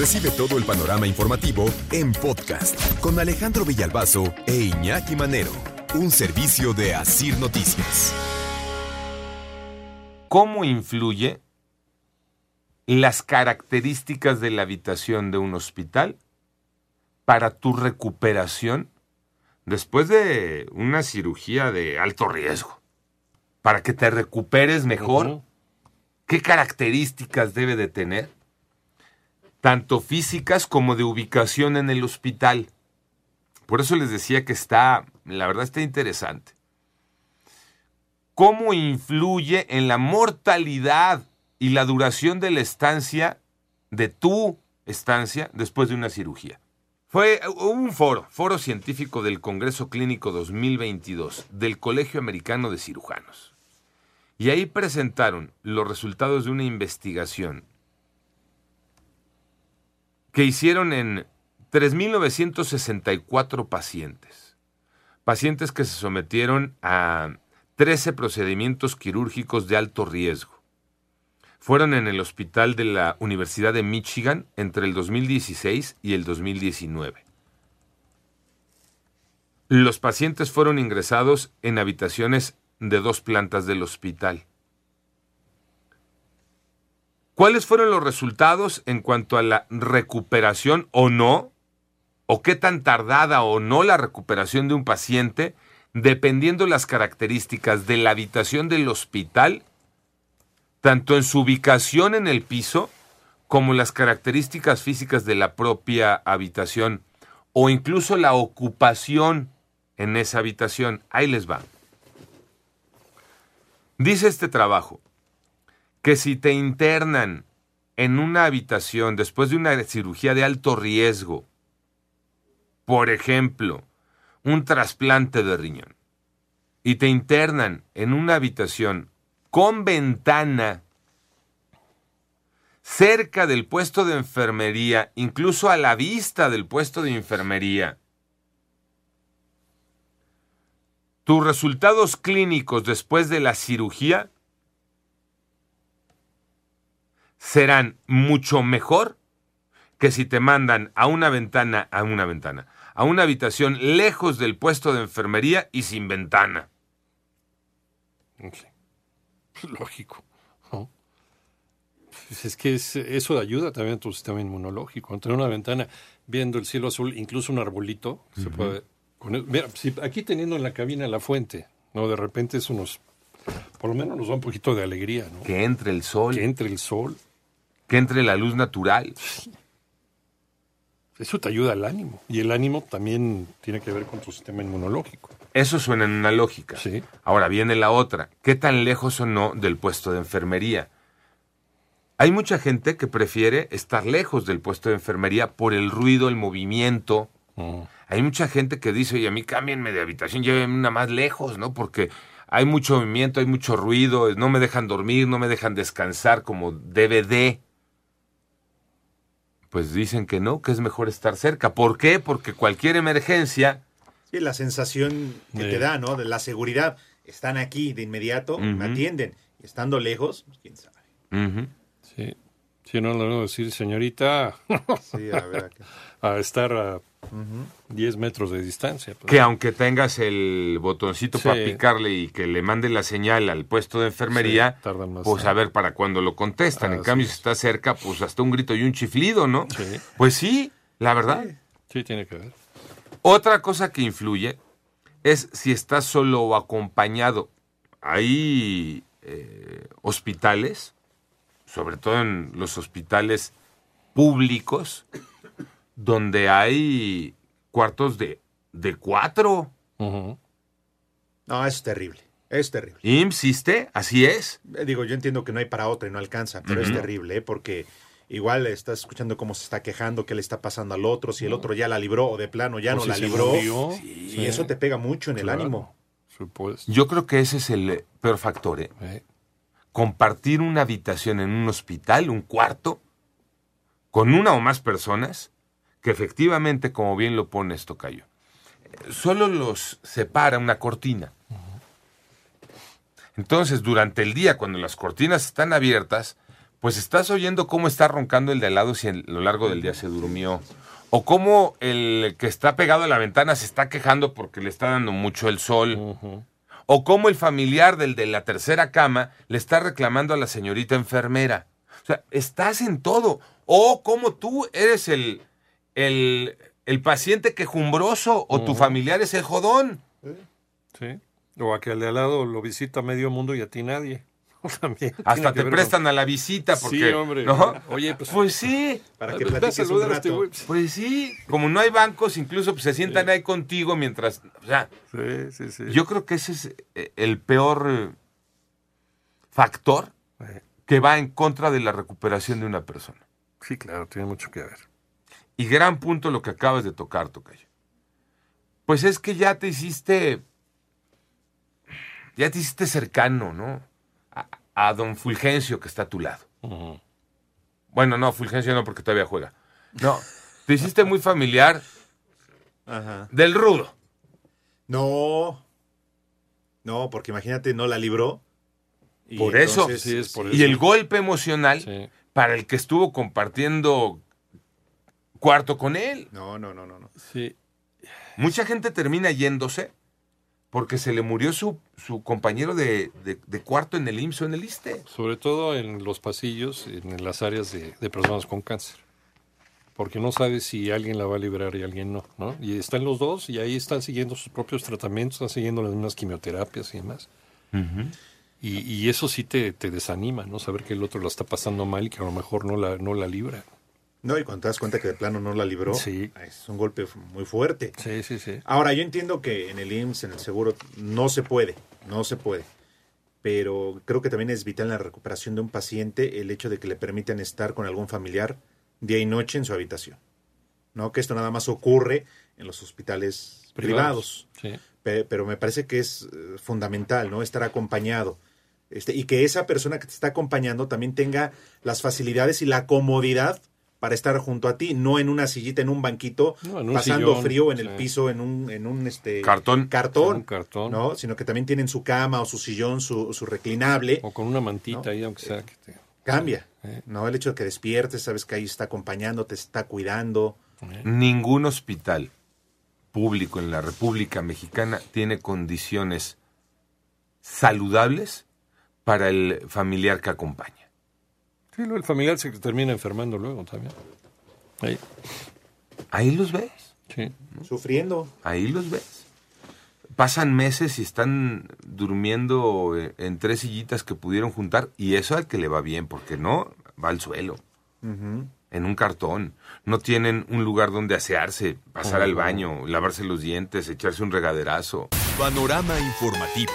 Recibe todo el panorama informativo en podcast con Alejandro Villalbazo e Iñaki Manero, un servicio de Asir Noticias. ¿Cómo influye las características de la habitación de un hospital para tu recuperación después de una cirugía de alto riesgo? Para que te recuperes mejor, ¿qué características debe de tener? Tanto físicas como de ubicación en el hospital. Por eso les decía que está, la verdad está interesante. ¿Cómo influye en la mortalidad y la duración de la estancia, de tu estancia, después de una cirugía? Fue un foro, foro científico del Congreso Clínico 2022 del Colegio Americano de Cirujanos. Y ahí presentaron los resultados de una investigación que hicieron en 3.964 pacientes. Pacientes que se sometieron a 13 procedimientos quirúrgicos de alto riesgo. Fueron en el hospital de la Universidad de Michigan entre el 2016 y el 2019. Los pacientes fueron ingresados en habitaciones de dos plantas del hospital. ¿Cuáles fueron los resultados en cuanto a la recuperación o no? ¿O qué tan tardada o no la recuperación de un paciente dependiendo las características de la habitación del hospital, tanto en su ubicación en el piso como las características físicas de la propia habitación o incluso la ocupación en esa habitación. Ahí les va. Dice este trabajo que si te internan en una habitación después de una cirugía de alto riesgo, por ejemplo, un trasplante de riñón, y te internan en una habitación con ventana cerca del puesto de enfermería, incluso a la vista del puesto de enfermería, tus resultados clínicos después de la cirugía serán mucho mejor que si te mandan a una ventana, a una ventana, a una habitación lejos del puesto de enfermería y sin ventana. Lógico. ¿no? Pues es que es- eso ayuda también a tu sistema inmunológico. Tener una ventana viendo el cielo azul, incluso un arbolito, se puede. con el- mira, si aquí teniendo en la cabina la fuente, ¿no? De repente eso nos. Por lo menos nos da un poquito de alegría, ¿no? Que entre el sol, Que entre el sol. Que entre la luz natural. Eso te ayuda al ánimo. Y el ánimo también tiene que ver con tu sistema inmunológico. Eso suena en una lógica. Sí. Ahora viene la otra. ¿Qué tan lejos o no del puesto de enfermería? Hay mucha gente que prefiere estar lejos del puesto de enfermería por el ruido, el movimiento. Mm. Hay mucha gente que dice, oye, a mí cámbienme de habitación, llévenme una más lejos, ¿no? Porque hay mucho movimiento, hay mucho ruido, no me dejan dormir, no me dejan descansar como debe de. Pues dicen que no, que es mejor estar cerca. ¿Por qué? Porque cualquier emergencia, Sí, la sensación que Sí. te da, ¿no? De la seguridad. Están aquí de inmediato, me atienden. Y estando lejos, pues, quién sabe. Sí. Si no, le voy a decir, señorita, Sí, a ver acá. a estar a 10 metros de distancia. pues. que aunque tengas el botoncito Sí. para picarle y que le mande la señal al puesto de enfermería, Sí, tardan más pues a ver para cuando lo contestan. en cambio, es. si está cerca, pues hasta un grito y un chiflido, ¿no? Sí. Pues sí, la verdad. Sí, tiene que ver. Otra cosa que influye es si estás solo o acompañado. Hay eh, hospitales, sobre todo en los hospitales públicos, donde hay cuartos de, de cuatro. No, es terrible. Es terrible. ¿sí? así es. Eh, Digo, yo entiendo que no hay para otra y no alcanza, pero es terrible, ¿eh? porque igual estás escuchando cómo se está quejando, qué le está pasando al otro, si el otro ya la libró o de plano ya O no si la libró. murió. Y Sí. eso te pega mucho en el ánimo. Supuesto. Yo creo que ese es el peor factor, ¿eh? Eh, Compartir una habitación en un hospital, un cuarto, con una o más personas, que efectivamente, como bien lo pone esto, Cayo, solo los separa una cortina. Entonces, durante el día, cuando las cortinas están abiertas, pues estás oyendo cómo está roncando el de al lado si a lo largo del día se durmió. O cómo el que está pegado a la ventana se está quejando porque le está dando mucho el sol. O cómo el familiar del de la tercera cama le está reclamando a la señorita enfermera. O sea, estás en todo. O cómo tú eres el, el, el paciente quejumbroso o tu familiar es el jodón. Sí. O a que al de al lado lo visita medio mundo y a ti nadie. También Hasta te prestan a la visita porque... Sí, hombre. ¿no? Oye, pues... Pues sí, Para que pues, platiques un saludar a este rato. güey. pues sí. Como no hay bancos, incluso pues, se sientan ahí contigo mientras... O sea, Sí, sí, sí. yo creo que ese es eh, el peor eh, factor que va en contra de la recuperación de una persona. Sí, claro, tiene mucho que ver. Y gran punto lo que acabas de tocar, Tocayo. Pues es que ya te hiciste. Ya te hiciste cercano, ¿no? A, don Fulgencio que está a tu lado. Bueno, no, Fulgencio no, porque todavía juega. No, te hiciste muy familiar Ajá. del rudo. No. No, porque imagínate, no la libró. Y Por eso. entonces, Sí, es por Y el golpe emocional Sí. para el que estuvo compartiendo cuarto con él. No, no, no, no, no. Sí. Mucha gente termina yéndose porque se le murió su, su compañero de, de- de cuarto en el IMSS o en el ISTE. Sobre todo en los pasillos, en las áreas de, de personas con cáncer. Porque no sabes si alguien la va a liberar y alguien no, ¿no? Y están los dos y ahí están siguiendo sus propios tratamientos, están siguiendo las mismas quimioterapias y demás. y, y eso sí te, te desanima, ¿no? Saber que el otro la está pasando mal y que a lo mejor no la, no la libra. No, y cuando te das cuenta que de plano no la libró, Sí. es un golpe muy fuerte. Sí, sí, sí. Ahora, yo entiendo que en el IMSS, en el seguro, no se puede, no se puede. Pero creo que también es vital en la recuperación de un paciente el hecho de que le permitan estar con algún familiar día y noche en su habitación. ¿No? Que esto nada más ocurre en los hospitales privados. Sí. Pe- pero me parece que es eh, fundamental, ¿no? Estar acompañado. Este, y que esa persona que te está acompañando también tenga las facilidades y la comodidad para estar junto a ti, no en una sillita, en un banquito, No, en un pasando sillón, frío en el piso, en un, en un este Cartón. cartón, Un cartón. ¿no? Sino que también tienen su cama o su sillón, su, su reclinable. O con una mantita No. ahí, aunque sea. Que te... Cambia, Eh. ¿no? El hecho de que despiertes, sabes que ahí está acompañando, te está cuidando. Ningún hospital público en la República Mexicana tiene condiciones saludables para el familiar que acompaña. Sí, el familiar se termina enfermando luego también. Ahí. Ahí los ves, Sí. Sufriendo. ahí los ves. Pasan meses y están durmiendo eh, en tres sillitas que pudieron juntar y eso al que le va bien, porque no, va al suelo, en un cartón. No tienen un lugar donde asearse, pasar al baño, lavarse los dientes, echarse un regaderazo. Panorama informativo.